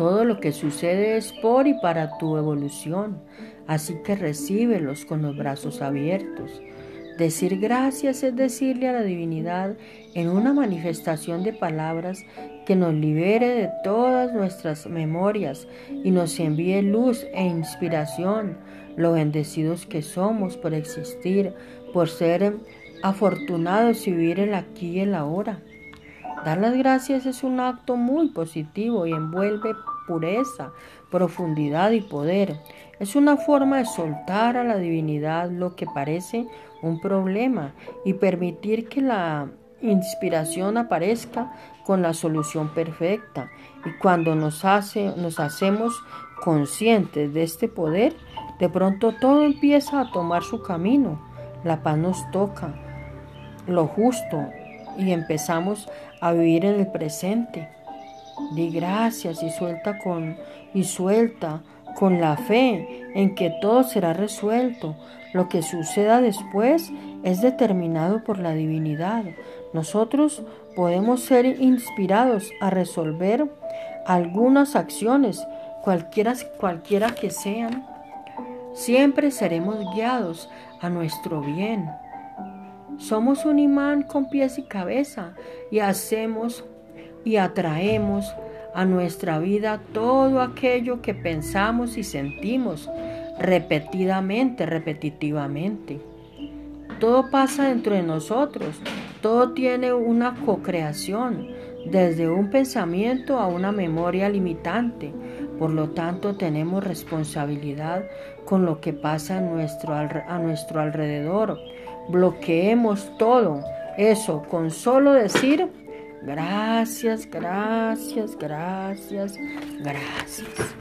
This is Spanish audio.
Todo lo que sucede es por y para tu evolución, así que recíbelos con los brazos abiertos. Decir gracias es decirle a la divinidad en una manifestación de palabras que nos libere de todas nuestras memorias y nos envíe luz e inspiración, lo bendecidos que somos por existir, por ser afortunados y vivir el aquí y el ahora. Dar las gracias es un acto muy positivo y envuelve pureza, profundidad y poder. Es una forma de soltar a la divinidad lo que parece un problema y permitir que la inspiración aparezca con la solución perfecta. Y cuando nos, hace, nos hacemos conscientes de este poder, de pronto todo empieza a tomar su camino. La paz nos toca, lo justo, y empezamos a vivir en el presente. Di gracias y suelta con y suelta con la fe en que todo será resuelto. Lo que suceda después es determinado por la divinidad. Nosotros podemos ser inspirados a resolver algunas acciones, cualquiera, cualquiera que sean. Siempre seremos guiados a nuestro bien. Somos un imán con pies y cabeza y hacemos y atraemos a nuestra vida todo aquello que pensamos y sentimos repetidamente, repetitivamente. Todo pasa dentro de nosotros, todo tiene una co-creación, desde un pensamiento a una memoria limitante. Por lo tanto, tenemos responsabilidad con lo que pasa a nuestro, alrededor. Bloqueemos todo eso con solo decir gracias, gracias, gracias, gracias.